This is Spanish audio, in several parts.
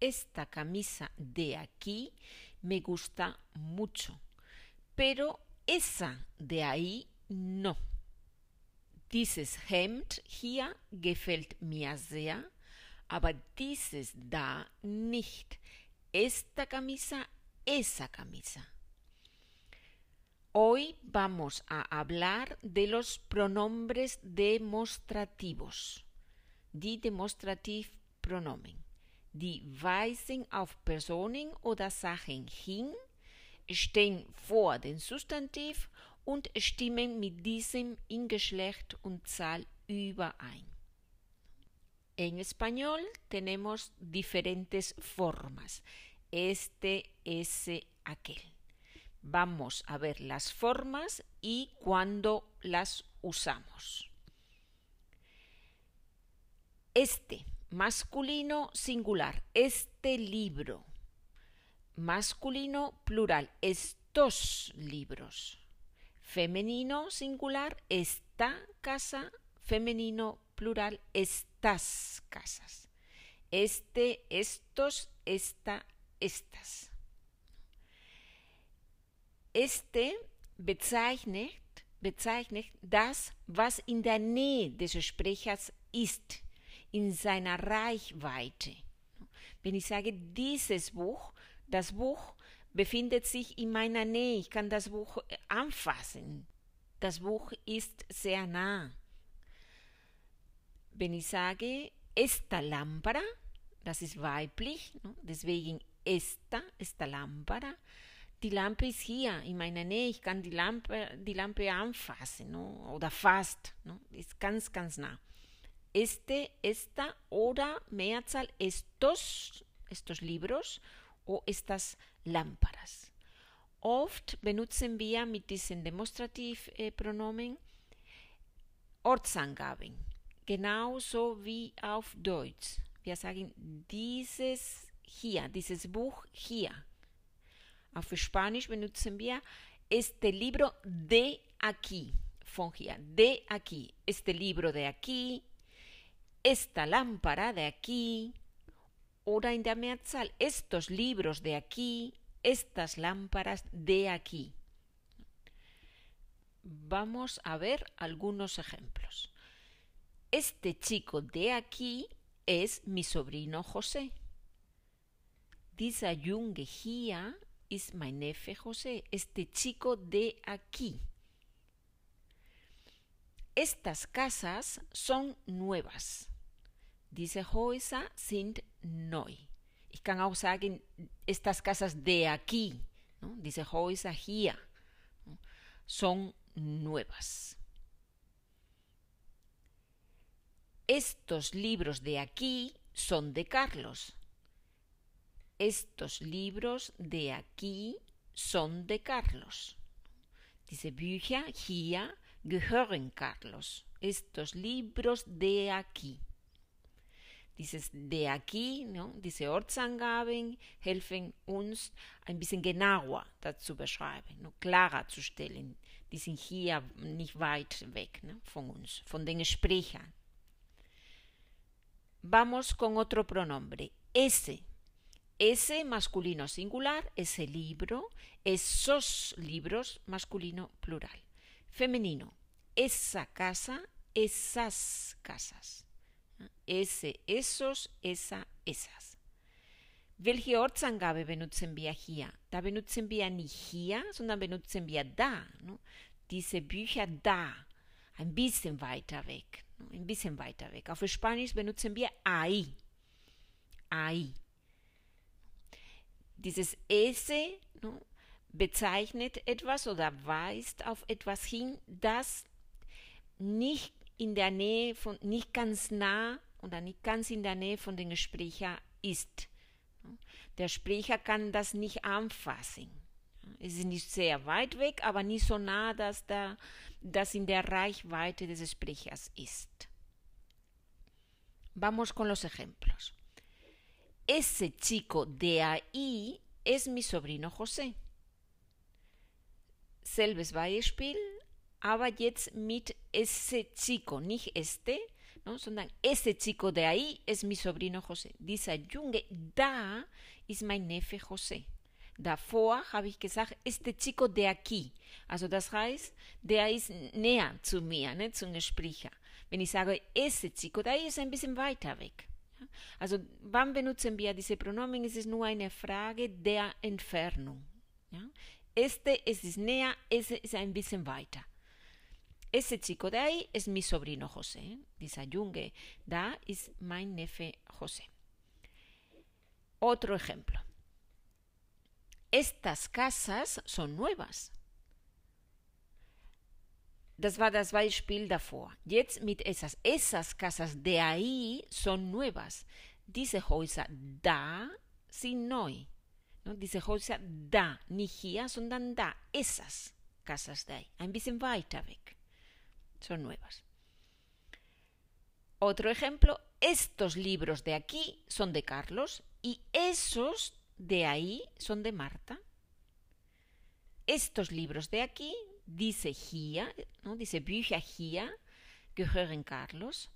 esta camisa de aquí me gusta mucho, pero esa de ahí no. Dieses Hemd hier gefällt mir sehr, aber dieses da nicht. Esta camisa, esa camisa. Hoy vamos a hablar de los pronombres demostrativos. Die Demonstrativpronomen. Die weisen auf Personen oder Sachen hin, stehen vor dem Substantiv und stimmen mit diesem in Geschlecht und Zahl überein. En español tenemos diferentes formas. Este, ese, aquel. Vamos a ver las formas y cuándo las usamos. Este, masculino singular, este libro. Masculino plural, estos libros. Femenino singular, esta casa. Femenino plural, estas casas. Este, estos, esta, estas. Este bezeichnet, bezeichnet das, was in der Nähe des Sprechers ist, in seiner Reichweite. Wenn ich sage, dieses Buch, das Buch befindet sich in meiner Nähe, ich kann das Buch anfassen. Das Buch ist sehr nah. Wenn ich sage, esta lámpara, das ist weiblich, deswegen esta, esta lámpara, die Lampe ist hier in meiner Nähe, ich kann die Lampe, die Lampe anfassen no? oder fast, no? ist ganz, ganz nah. Este, esta oder Mehrzahl estos, estos libros o estas lámparas. Oft benutzen wir mit diesen Demonstrativpronomen Ortsangaben, genauso wie auf Deutsch. Wir sagen dieses hier, dieses Buch hier. Auf Spanisch benutzen wir este libro de aquí, von hier, de aquí, este libro de aquí, esta lámpara de aquí, der Mehrzahl, estos libros de aquí, estas lámparas de aquí. Vamos a ver algunos ejemplos. Este chico de aquí es mi sobrino José. Dieser Junge hier ist mein Neffe José. Este chico de aquí. Estas casas son nuevas. Diese Häuser sind neu. Ich kann auch sagen, estas casas de aquí, ¿no? diese Häuser hier, son nuevas. Estos libros de aquí son de Carlos. Estos libros de aquí son de Carlos. Diese Bücher hier gehören Carlos. Estos libros de aquí. De aquí, ¿no? diese Ortsangaben helfen uns ein bisschen genauer dazu beschreiben, ¿no? klarer zu stellen. Die sind hier nicht weit weg ¿no? von uns, von den Sprechern. Vamos con otro pronombre, ese. Ese masculino singular, ese libro, esos libros masculino plural. Femenino, esa casa, esas casas. Ese, esos, esa, esas. Welche Ortsangabe benutzen wir hier? Da benutzen wir nicht hier, sondern benutzen wir da. No? Diese Bücher da, ein bisschen weiter weg. No? Ein bisschen weiter weg. Auf Spanisch benutzen wir ahí. Ahí. Dieses ese no? bezeichnet etwas oder weist auf etwas hin, das nicht in der Nähe von, nicht ganz nah oder nicht ganz in der Nähe von den Sprecher ist. Der Sprecher kann das nicht anfassen. Es ist nicht sehr weit weg, aber nicht so nah, dass der, das in der Reichweite des Sprechers ist. Vamos con los ejemplos. Ese chico de ahí es mi sobrino José. Selbes Beispiel, aber jetzt mit ese chico, nicht este, ¿no? sondern ese chico de ahí es mi sobrino José. Dieser Junge da ist mein Neffe José. Davor habe ich gesagt, este chico de aquí. Also das heißt, der ist näher zu mir, ne, zum Sprecher. Wenn ich sage, ese chico de ahí ist ein bisschen weiter weg. Also wann benutzen wir diese Pronomen? Es ist nur eine Frage der Entfernung. Ja? Este es näher, ese ist ein bisschen weiter. Ese chico de ahí es mi sobrino José. Dieser Junge da ist mein Neffe José. Otro ejemplo. Estas casas son nuevas. Das war das Beispiel davor. Jetzt mit esas. Esas casas de ahí son nuevas. Diese Häuser da sind neu. ¿no? Diese Häuser da, nicht hier, sondern da. Esas casas de ahí. Ein bisschen weiter weg. Son nuevas. Otro ejemplo. Estos libros de aquí son de Carlos y esos de ahí son de Marta. Estos libros de aquí, dice hier, ¿no? dice Bücher hier, gehören Carlos.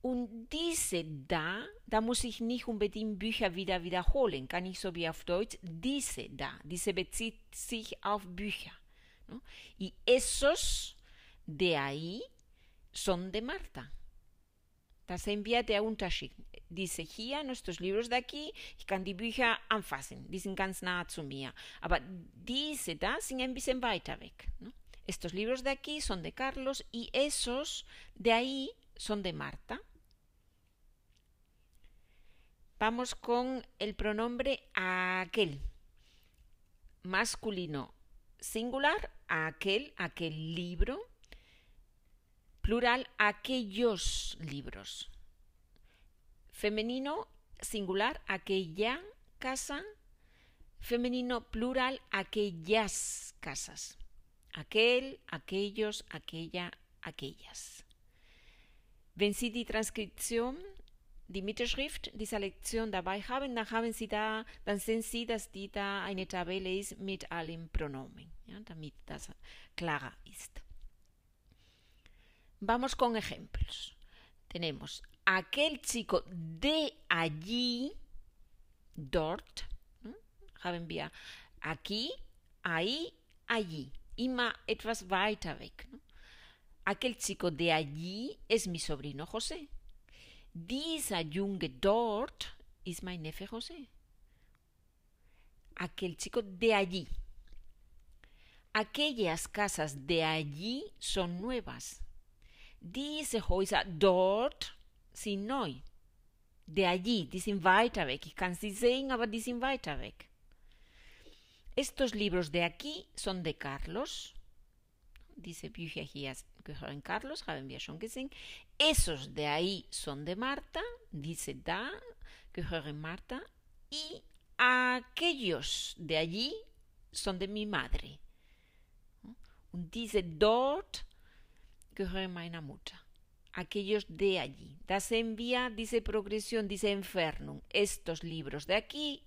Und diese da, da muss ich nicht unbedingt Bücher wieder wiederholen, kann ich so wie auf Deutsch, diese da, diese bezieht sich auf Bücher. Y esos de ahí son de Marta. Da sehen wir der Unterschied. Diese hier, nuestros libros de aquí, ich kann die Bücher anfassen, die sind ganz nah zu mir. Aber diese da sind ein bisschen weiter weg. Estos libros de aquí son de Carlos y esos de ahí son de Marta. Vamos con el pronombre aquel. Masculino singular, aquel, aquel libro. Plural, aquellos libros. Femenino singular, aquella casa. Femenino plural, aquellas casas. Aquel, aquellos, aquella, aquellas. Wenn Sie die Transkription, die Mittelschrift dieser Lektion dabei haben, dann haben Sie da, dann sehen Sie, dass die da eine Tabelle ist mit allen Pronomen, damit das klarer ist. Vamos con ejemplos. Tenemos aquel chico de allí, dort, aquí, ahí, allí, immer etwas weiter weg. Aquel chico de allí es mi sobrino José. Dieser Junge dort ist mein Neffe José. Aquel chico de allí. Aquellas casas de allí son nuevas. Diese Häuser dort sind neu. De allí, die sind weiter weg. Ich kann sie sehen, aber die sind weiter weg. Estos libros de aquí son de Carlos. Diese Bücher hier gehören Carlos, haben wir schon gesehen. Esos de ahí son de Marta. Diese da gehören Marta. Y aquellos de allí son de mi madre. Und diese dort gehören meiner Mutter. Aquellos de allí. Das envía, dice progresión, dice Entfernung. Estos libros de aquí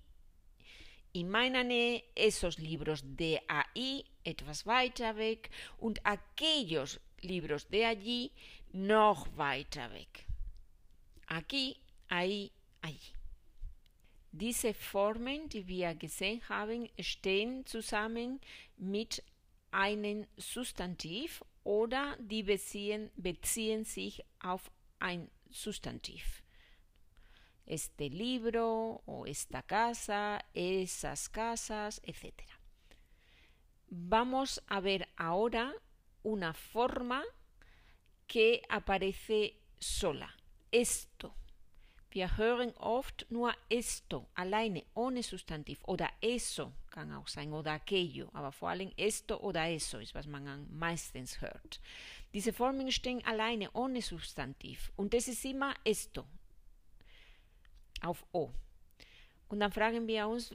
in meiner Nähe, esos libros de ahí, etwas weiter weg, und aquellos libros de allí, noch weiter weg. Aquí, ahí, allí. Diese Formen, die wir gesehen haben, stehen zusammen mit einem Substantiv oder die beziehen, beziehen sich auf ein Substantiv. Este libro o esta casa, esas casas, etc. Vamos a ver ahora una forma que aparece sola. Esto. Wir hören oft nur esto, alleine, ohne Substantiv. Oder eso kann auch sein, oder aquello. Aber vor allem esto oder eso ist, was man meistens hört. Diese Formen stehen alleine, ohne Substantiv. Und das ist immer esto, auf O. Und dann fragen wir uns,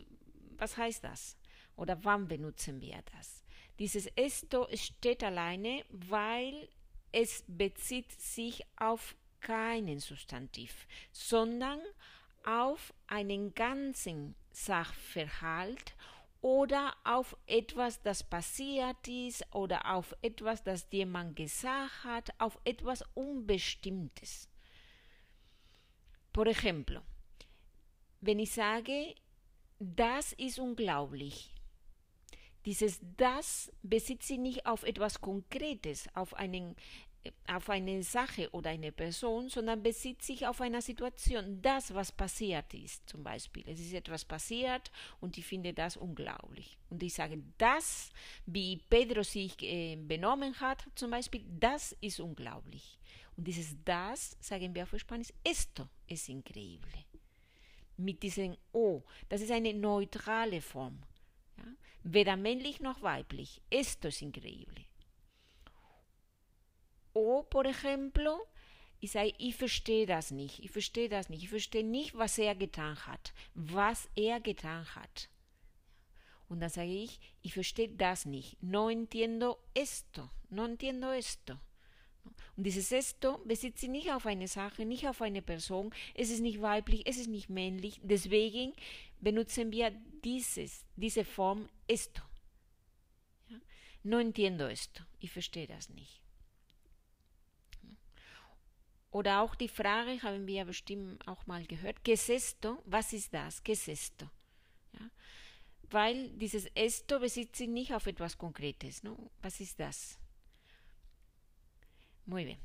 was heißt das? Oder wann benutzen wir das? Dieses esto steht alleine, weil es bezieht sich auf keinen Substantiv, sondern auf einen ganzen Sachverhalt oder auf etwas, das passiert ist oder auf etwas, das jemand gesagt hat, auf etwas Unbestimmtes. Por ejemplo, wenn ich sage, das ist unglaublich, dieses das bezieht sich nicht auf etwas Konkretes, auf einen auf eine Sache oder eine Person, sondern bezieht sich auf eine Situation, das, was passiert ist, zum Beispiel. Es ist etwas passiert und ich finde das unglaublich. Und ich sage, das, wie Pedro sich äh, benommen hat, zum Beispiel, das ist unglaublich. Und dieses das, sagen wir auf Spanisch, esto es increíble. Mit diesem O, das ist eine neutrale Form. Ja? Weder männlich noch weiblich. Esto es increíble. O, por ejemplo, ich sage, ich verstehe das nicht, ich verstehe das nicht, ich verstehe nicht, was er getan hat, was er getan hat. Und dann sage ich, ich verstehe das nicht, no entiendo esto, no entiendo esto. Und dieses esto bezieht sich nicht auf eine Sache, nicht auf eine Person, es ist nicht weiblich, es ist nicht männlich, deswegen benutzen wir dieses, diese Form esto. No entiendo esto, ich verstehe das nicht. Oder auch die Frage, haben wir ja bestimmt auch mal gehört, ¿qué es esto? Was ist das? ¿Qué es esto? Ja? Weil dieses esto bezieht sich nicht auf etwas Konkretes. ¿no? Was ist das? Muy bien.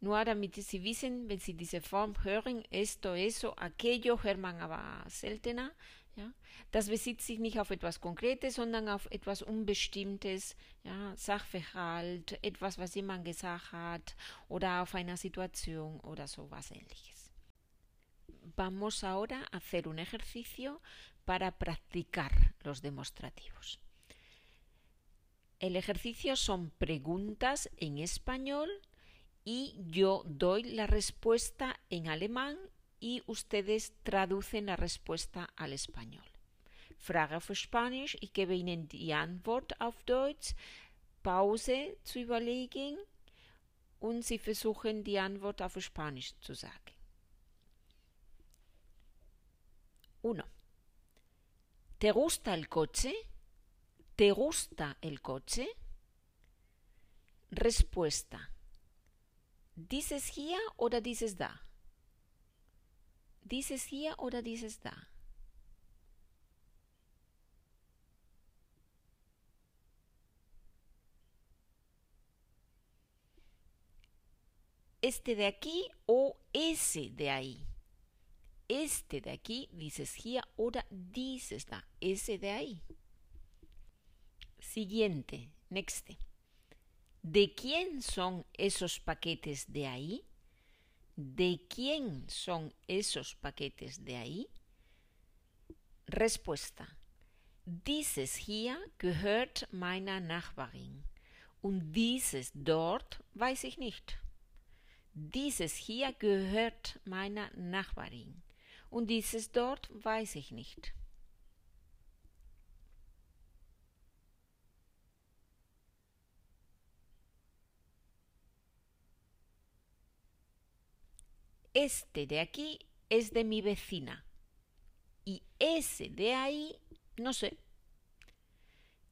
Nur damit Sie wissen, wenn Sie diese Form hören, esto, eso, aquello, hört man aber seltener. Ja? Das bezieht sich nicht auf etwas Konkretes, sondern auf etwas Unbestimmtes, ja? Sachverhalt, etwas, was jemand gesagt hat oder auf einer Situation oder sowas ähnliches. Vamos ahora a hacer un ejercicio para practicar los demostrativos. El ejercicio son preguntas en español y yo doy la respuesta en alemán y ustedes traducen la respuesta al español. Frage auf Spanisch, ich gebe Ihnen die Antwort auf Deutsch, Pause zu überlegen und Sie versuchen die Antwort auf Spanisch zu sagen. Uno. ¿Te gusta el coche? ¿Te gusta el coche? Respuesta. ¿Dices hier oder dices da? ¿Dices hier oder dices da? Este de aquí o ese de ahí. Este de aquí dices hier oder dices da. Ese de ahí. Siguiente, next. ¿De quién son esos paquetes de ahí? ¿De quién son esos paquetes de ahí? Respuesta. Dieses hier gehört meiner Nachbarin. Und dieses dort weiß ich nicht. Dieses hier gehört meiner Nachbarin. Und dieses dort weiß ich nicht. Este de aquí es de mi vecina y ese de ahí, no sé.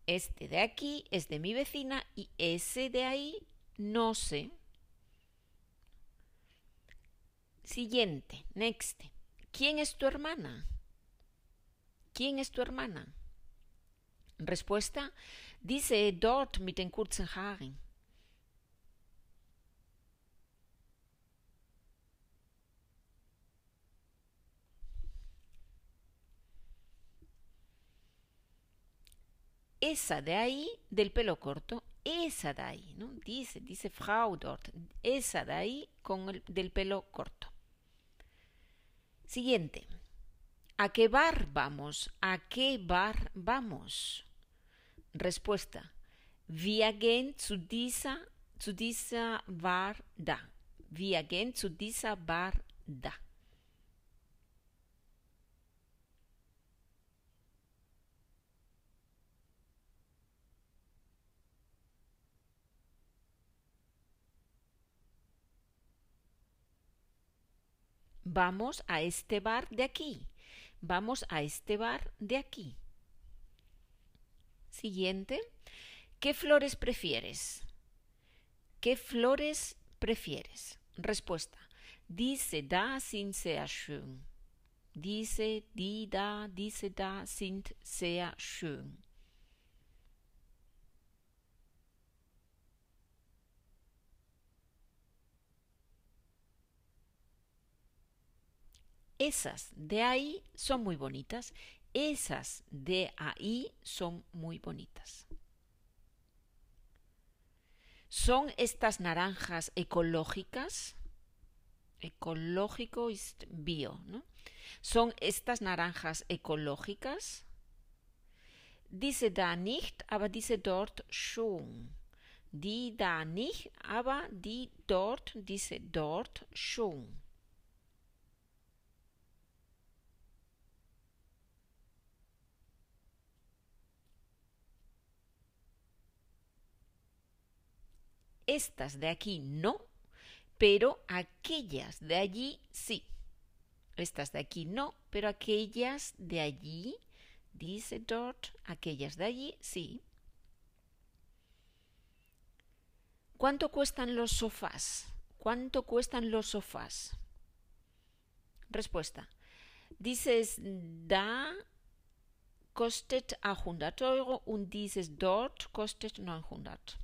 Este de aquí es de mi vecina y ese de ahí, no sé. Siguiente, next. ¿Quién es tu hermana? ¿Quién es tu hermana? Respuesta, dice dort mit den kurzen Haaren. Esa de ahí del pelo corto, esa de ahí, ¿no? Dice, dice Frau dort, esa de ahí con el del pelo corto. Siguiente. ¿A qué bar vamos? ¿A qué bar vamos? Respuesta. Wir gehen zu dieser, zu dieser Bar da. Wir gehen zu dieser Bar da. Vamos a este bar de aquí. Vamos a este bar de aquí. Siguiente. ¿Qué flores prefieres? ¿Qué flores prefieres? Respuesta. Diese da sind sehr schön. Diese, die da, diese da sind sehr schön. Esas de ahí son muy bonitas. Esas de ahí son muy bonitas. ¿Son estas naranjas ecológicas? Ecológico es bio, ¿no? ¿Son estas naranjas ecológicas? Diese da nicht, aber diese dort schon. Die da nicht, aber die dort, diese dort schon. Estas de aquí no, pero aquellas de allí sí. Estas de aquí no, pero aquellas de allí, dice dort, aquellas de allí sí. ¿Cuánto cuestan los sofás? ¿Cuánto cuestan los sofás? Respuesta. Dices da kostet 100 Euro und dieses dort kostet 900.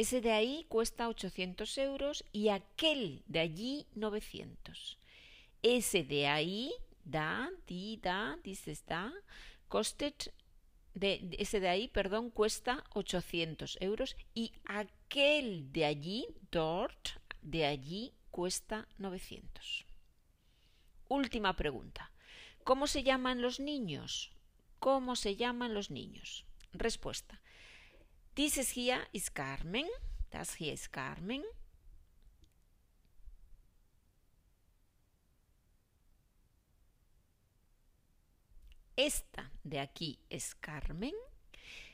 Ese de ahí cuesta 800 euros y aquel de allí 900. Ese de ahí, da, di, da, dices da, costet, de, ese de ahí, perdón, cuesta 800 euros y aquel de allí, dort, de allí, cuesta 900. Última pregunta. ¿Cómo se llaman los niños? ¿Cómo se llaman los niños? Respuesta. Dieses hier ist Carmen. Das hier ist Carmen. Esta de aquí es Carmen.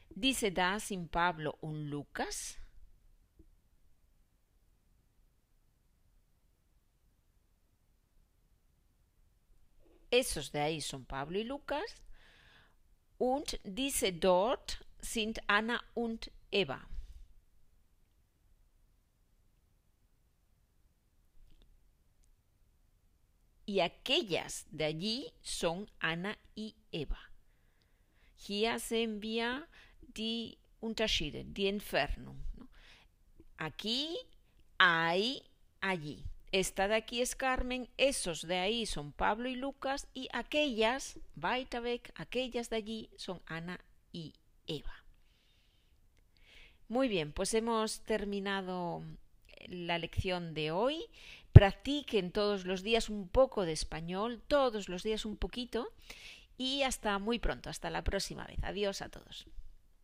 Dice da sin Pablo un Lucas. Esos de ahí son Pablo y Lucas. Und dice dort sind Anna und Eva. Y aquellas de allí son Anna y Eva. Hier sehen wir die Unterschiede, die Entfernung. Aquí, hay, allí. Esta de aquí es Carmen, esos de ahí son Pablo y Lucas y aquellas, Weiterweg, aquellas de allí son Ana y Eva. Muy bien, pues hemos terminado la lección de hoy. Practiquen todos los días un poco de español, todos los días un poquito y hasta muy pronto, hasta la próxima vez. Adiós a todos.